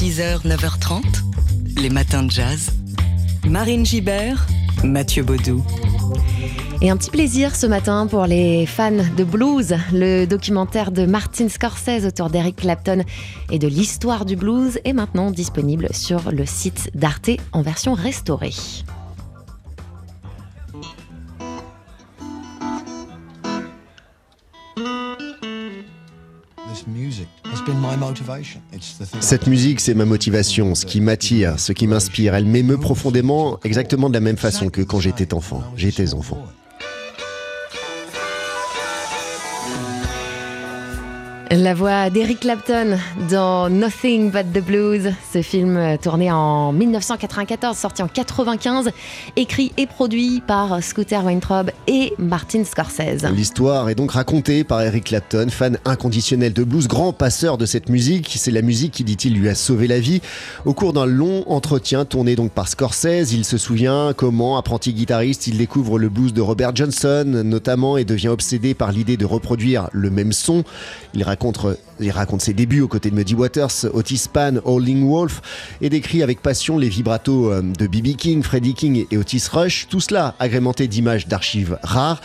6h, 9h30, les matins de jazz. Marine Gibert, Mathieu Baudou. Et un petit plaisir ce matin pour les fans de blues, le documentaire de Martin Scorsese autour d'Eric Clapton et de l'histoire du blues est maintenant disponible sur le site d'Arte en version restaurée. Cette musique, c'est ma motivation, ce qui m'attire, ce qui m'inspire. Elle m'émeut profondément, exactement de la même façon que quand j'étais enfant. J'étais enfant. La voix d'Eric Clapton dans Nothing But the Blues, ce film euh, tourné en 1994, sorti en 95, écrit et produit par Scooter Weintraub et Martin Scorsese. L'histoire est donc racontée par Eric Clapton, fan inconditionnel de blues, grand passeur de cette musique. C'est la musique qui, dit-il, lui a sauvé la vie. Au cours d'un long entretien tourné donc par Scorsese, il se souvient comment, apprenti guitariste, il découvre le blues de Robert Johnson, notamment, et devient obsédé par l'idée de reproduire le même son. Il raconte contre il raconte ses débuts aux côtés de Muddy Waters, Otis Pan, Howling Wolf et décrit avec passion les vibratos euh, de B.B. King, Freddie King et Otis Rush. Tout cela agrémenté d'images d'archives rares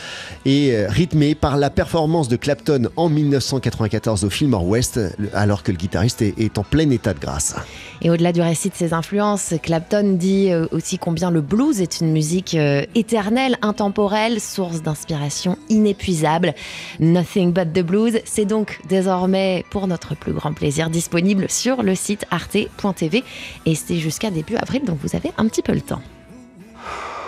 et euh, rythmé par la performance de Clapton en 1994 au Fillmore West, alors que le guitariste est en plein état de grâce. Et au-delà du récit de ses influences, Clapton dit euh, aussi combien le blues est une musique éternelle, intemporelle, source d'inspiration inépuisable. Nothing but the blues, c'est donc désormais pour notre plus grand plaisir disponible sur le site arte.tv et c'est jusqu'à début avril donc vous avez un petit peu le temps.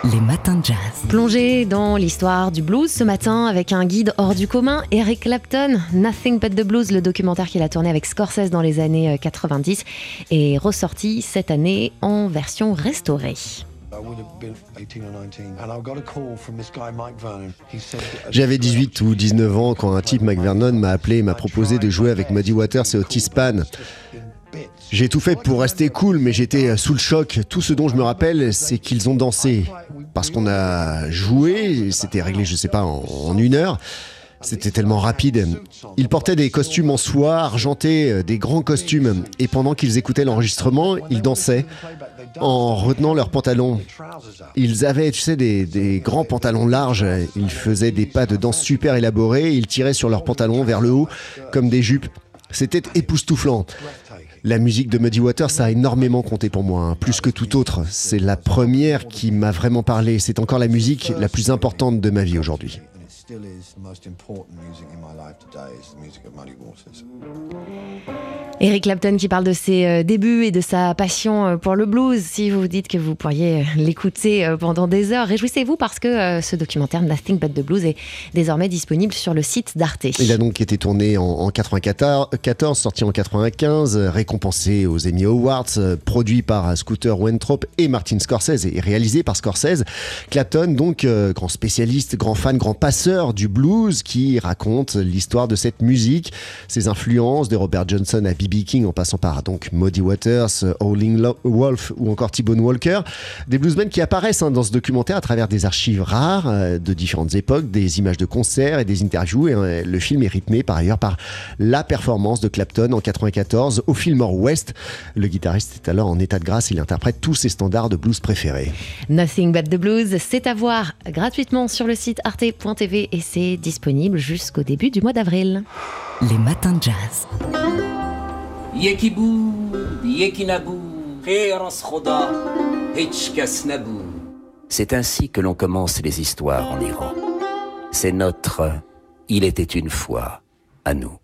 Les matins de jazz. Plongé dans l'histoire du blues ce matin avec un guide hors du commun, Eric Clapton, Nothing But the Blues, le documentaire qu'il a tourné avec Scorsese dans les années 90, euh, est ressorti cette année en version restaurée. J'avais 18 ou 19 ans quand un type Mike Vernon m'a appelé et m'a proposé de jouer avec Muddy Waters et Otis Pan. J'ai tout fait pour rester cool, mais j'étais sous le choc. Tout ce dont je me rappelle, c'est qu'ils ont dansé. Parce qu'on a joué, c'était réglé, je sais pas, en, une heure. C'était tellement rapide. Ils portaient des costumes en soie argentés, des grands costumes. Et pendant qu'ils écoutaient l'enregistrement, ils dansaient en retenant leurs pantalons. Ils avaient, tu sais, des, grands pantalons larges. Ils faisaient des pas de danse super élaborés. Ils tiraient sur leurs pantalons vers le haut comme des jupes. C'était époustouflant. La musique de Muddy Waters a énormément compté pour moi, hein. plus que tout autre. C'est la première qui m'a vraiment parlé. C'est encore la musique la plus importante de ma vie aujourd'hui. Eric Clapton qui parle de ses euh, débuts et de sa passion euh, pour le blues. Si vous vous dites que vous pourriez euh, l'écouter pendant des heures, réjouissez-vous parce que ce documentaire Nothing But the Blues est désormais disponible sur le site d'Arte. Il a donc été tourné en, 1994, sorti en 95, récompensé aux Emmy Awards, produit par Scooter Wenthrop et Martin Scorsese et réalisé par Scorsese. Clapton, donc grand spécialiste, grand fan, grand passeur du blues qui raconte l'histoire de cette musique, ses influences de Robert Johnson à B.B. King en passant par donc Muddy Waters, Howling Wolf ou encore T-Bone Walker. Des bluesmen qui apparaissent hein, dans ce documentaire à travers des archives rares euh, de différentes époques, des images de concerts et des interviews. Euh, le film est rythmé par ailleurs par la performance de Clapton en 94 au Fillmore West. Le guitariste est alors en état de grâce, il interprète tous ses standards de blues préférés. Nothing But the Blues, c'est à voir gratuitement sur le site arte.tv et c'est disponible jusqu'au début du mois d'avril. Les matins de jazz. C'est ainsi que l'on commence les histoires en Iran. C'est notre Il était une fois à nous.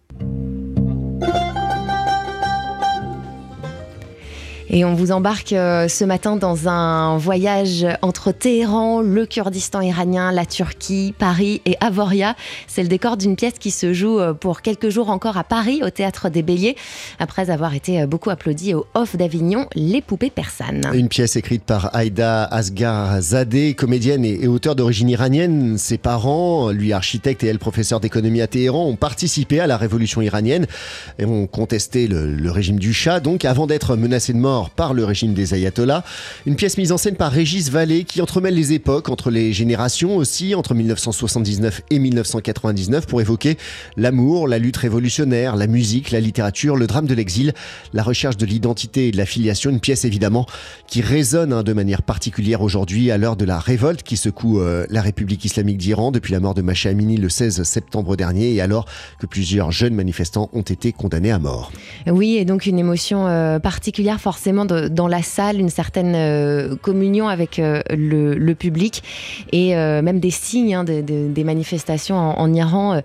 Et on vous embarque euh, ce matin dans un voyage entre Téhéran, le Kurdistan iranien, la Turquie, Paris et Avoria. C'est le décor d'une pièce qui se joue euh, pour quelques jours encore à Paris, au Théâtre des Béliers, après avoir été euh, beaucoup applaudi au Off d'Avignon, Les Poupées Persanes. Une pièce écrite par Aïda Asghar Zadeh, comédienne et auteur d'origine iranienne. Ses parents, lui architecte et elle professeur d'économie à Téhéran, ont participé à la révolution iranienne et ont contesté le, régime du Shah. Donc, avant d'être menacés de mort, par le régime des ayatollahs. Une pièce mise en scène par Régis Vallée qui entremêle les époques, entre les générations aussi, entre 1979 et 1999, pour évoquer l'amour, la lutte révolutionnaire, la musique, la littérature, le drame de l'exil, la recherche de l'identité et de l'affiliation. Une pièce évidemment qui résonne hein, de manière particulière aujourd'hui à l'heure de la révolte qui secoue euh, la République islamique d'Iran depuis la mort de Macha Amini le 16 septembre dernier et alors que plusieurs jeunes manifestants ont été condamnés à mort. Oui, et donc une émotion euh, particulière forcément dans la salle, une certaine euh, communion avec le, public et même des signes hein, des manifestations en, Iran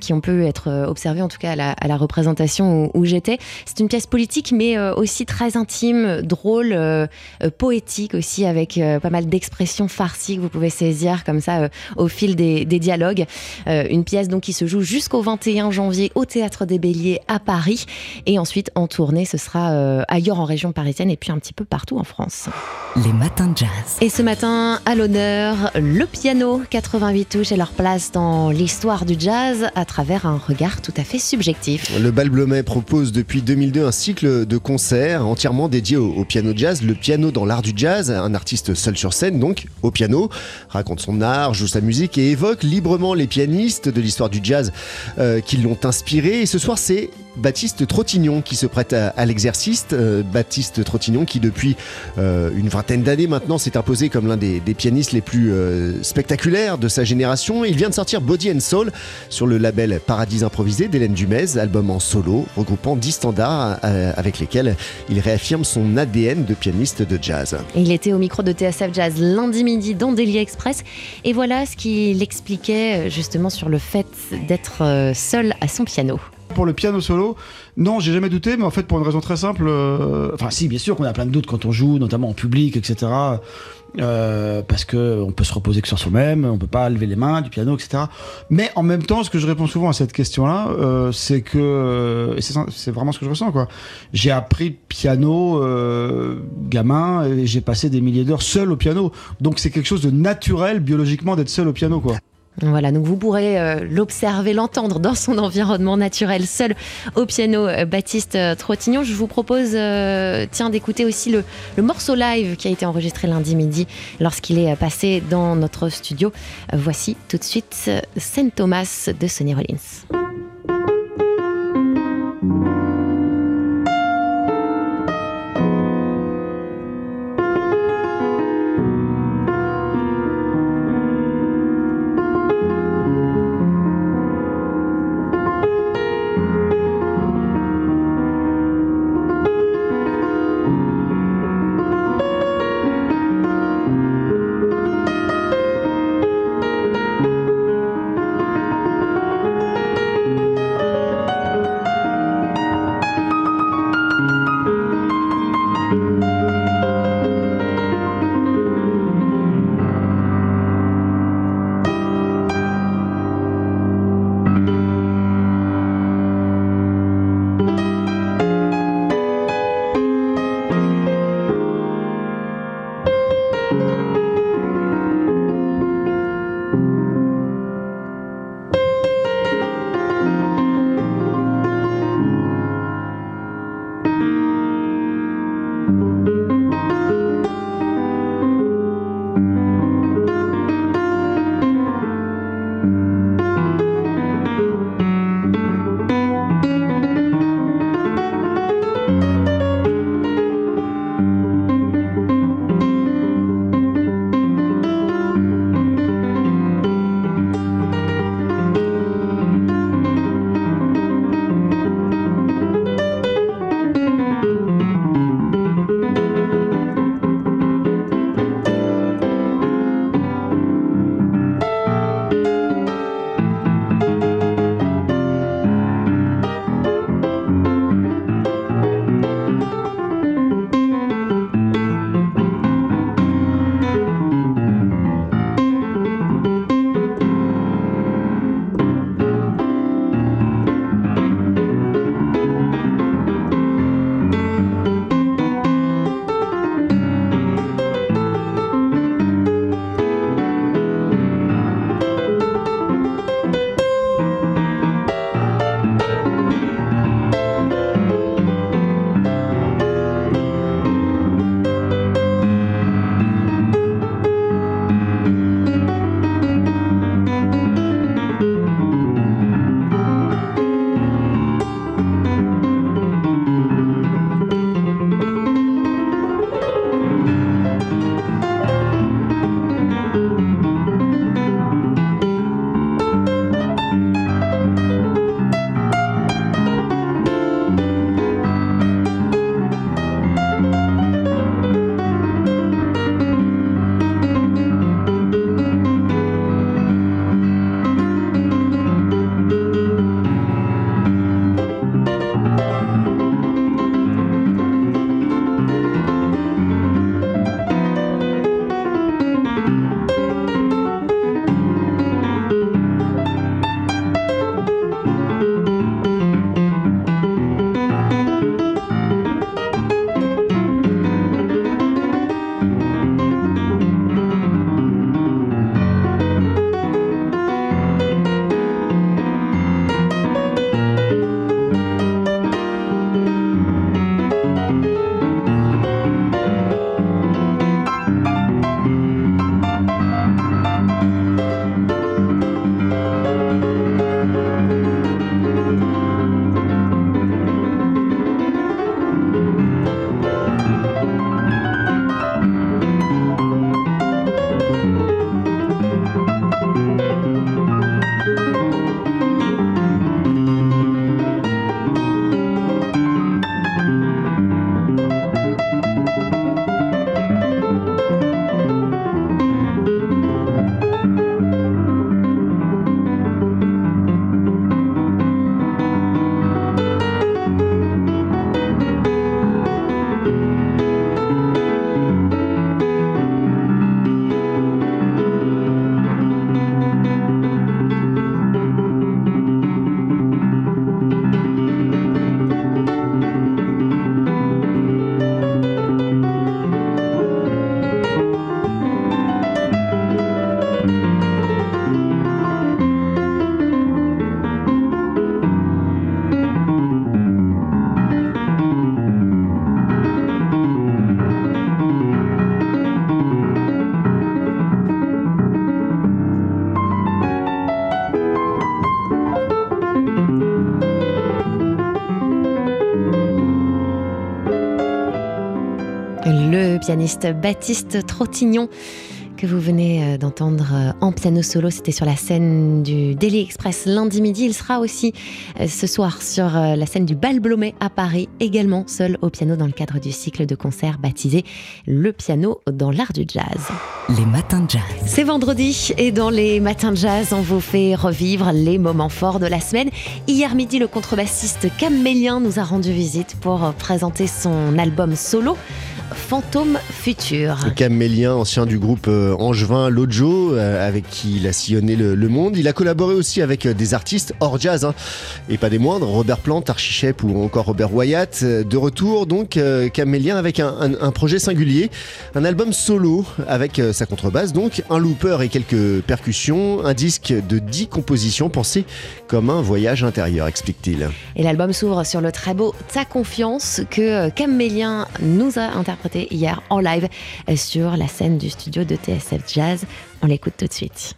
qui ont pu être observés en tout cas à la, représentation où, j'étais. C'est une pièce politique mais aussi très intime, drôle, poétique aussi avec pas mal d'expressions farcies que vous pouvez saisir comme ça au fil des, dialogues. Euh, une pièce donc qui se joue jusqu'au 21 janvier au Théâtre des Béliers à Paris. Et ensuite en tournée, ce sera euh, ailleurs en région parisienne et puis un petit peu partout en France. Les matins de jazz. Et ce matin, à l'honneur, le piano. 88 touches et leur place dans l'histoire du jazz à travers un regard tout à fait subjectif. Le Bal Blomet propose depuis 2002 un cycle de concerts entièrement dédié au, au piano jazz. Le piano dans l'art du jazz, un artiste seul sur scène donc, au piano, raconte son art, joue sa musique et évoque librement les pianistes de l'histoire du jazz euh, qui l'ont inspiré. Et ce soir, c'est Baptiste Trottignon qui se prête à, l'exercice. Euh, Baptiste Trottignon qui, depuis euh, une vingtaine d'années maintenant, s'est imposé comme l'un des, pianistes les plus spectaculaires de sa génération. Il vient de sortir Body and Soul sur le label Paradis Improvisé d'Hélène Dumez, album en solo regroupant 10 standards avec lesquels il réaffirme son ADN de pianiste de jazz. Il était au micro de TSF Jazz lundi midi dans Daily Express et voilà ce qu'il expliquait euh, justement sur le fait d'être euh, seul à son piano. Pour le piano solo, non, j'ai jamais douté, mais en fait pour une raison très simple, euh, enfin si, bien sûr qu'on a plein de doutes quand on joue, notamment en public, etc. Euh, parce que on peut se reposer que sur soi-même, on peut pas lever les mains du piano, etc. Mais en même temps, ce que je réponds souvent à cette question-là, euh, c'est que c'est vraiment ce que je ressens quoi. J'ai appris piano gamin et j'ai passé des milliers d'heures seul au piano, donc c'est quelque chose de naturel biologiquement d'être seul au piano quoi. Voilà, donc vous pourrez euh, l'observer, l'entendre dans son environnement naturel, seul au piano, euh, Baptiste euh, Trottignon. Je vous propose, tiens, d'écouter aussi le, le, morceau live qui a été enregistré lundi midi lorsqu'il est passé dans notre studio. voici tout de suite Saint Thomas de Sonny Rollins. Le pianiste Baptiste Trottignon que vous venez euh, d'entendre euh, en piano solo. C'était sur la scène du Daily Express lundi midi. Il sera aussi euh, ce soir sur la scène du Bal Blomet à Paris, également seul au piano dans le cadre du cycle de concert baptisé Le piano dans l'art du jazz. Les matins de jazz. C'est vendredi et dans les matins de jazz, on vous fait revivre les moments forts de la semaine. Hier midi, le contrebassiste Camélien nous a rendu visite pour présenter son album solo. Fantôme Futur. Camélien, ancien du groupe euh, Angevin Lojo, euh, avec qui il a sillonné le, monde. Il a collaboré aussi avec euh, des artistes hors jazz, hein, et pas des moindres, Robert Plant, Archie Shep ou encore Robert Wyatt. De retour, donc, Camélien avec un, projet singulier, un album solo avec sa contrebasse, donc un looper et quelques percussions, un disque de 10 compositions pensé comme un voyage intérieur, explique-t-il. Et l'album s'ouvre sur le très beau Ta confiance que Camélien nous a interprété hier en live sur la scène du studio de TSF Jazz. On l'écoute tout de suite.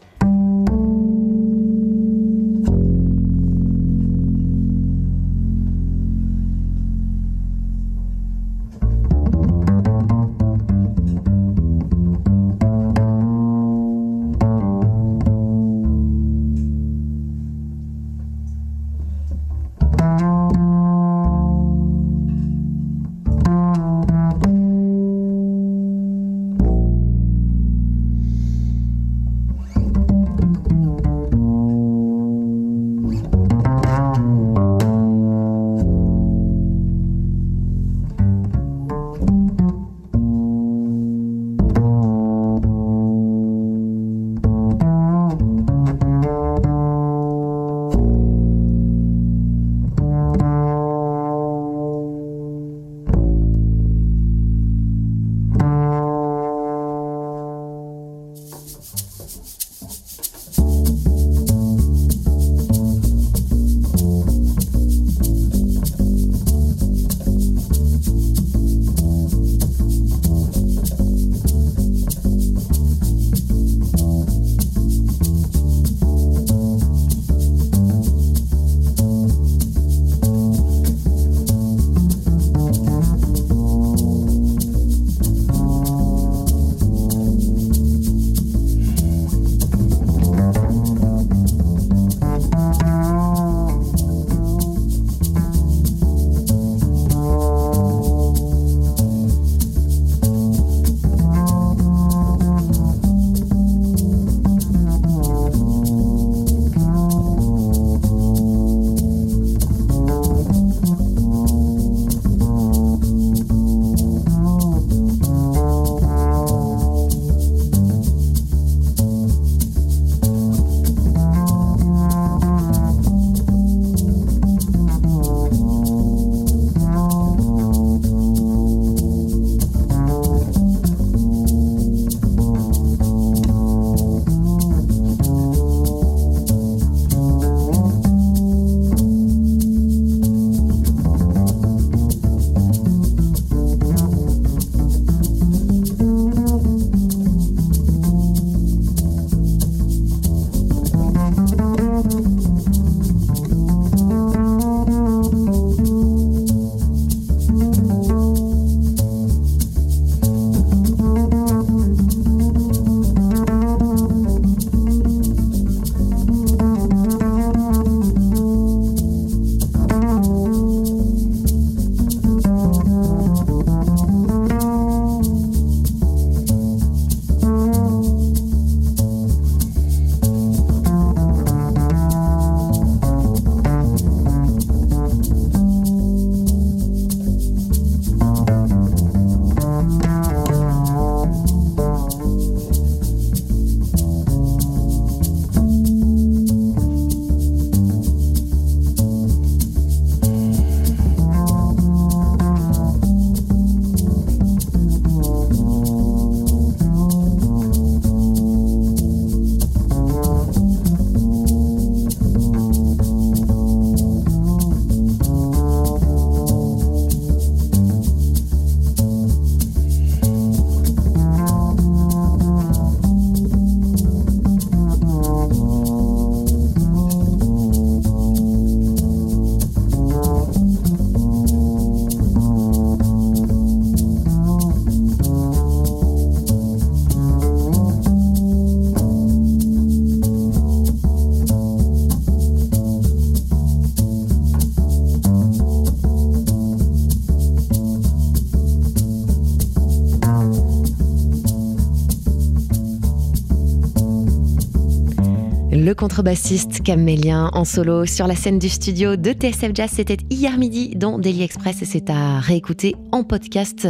Contrebassiste Camélien en solo sur la scène du studio de TSF Jazz, c'était hier midi dans Daily Express et c'est à réécouter en podcast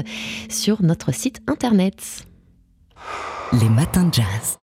sur notre site internet. Les matins de jazz.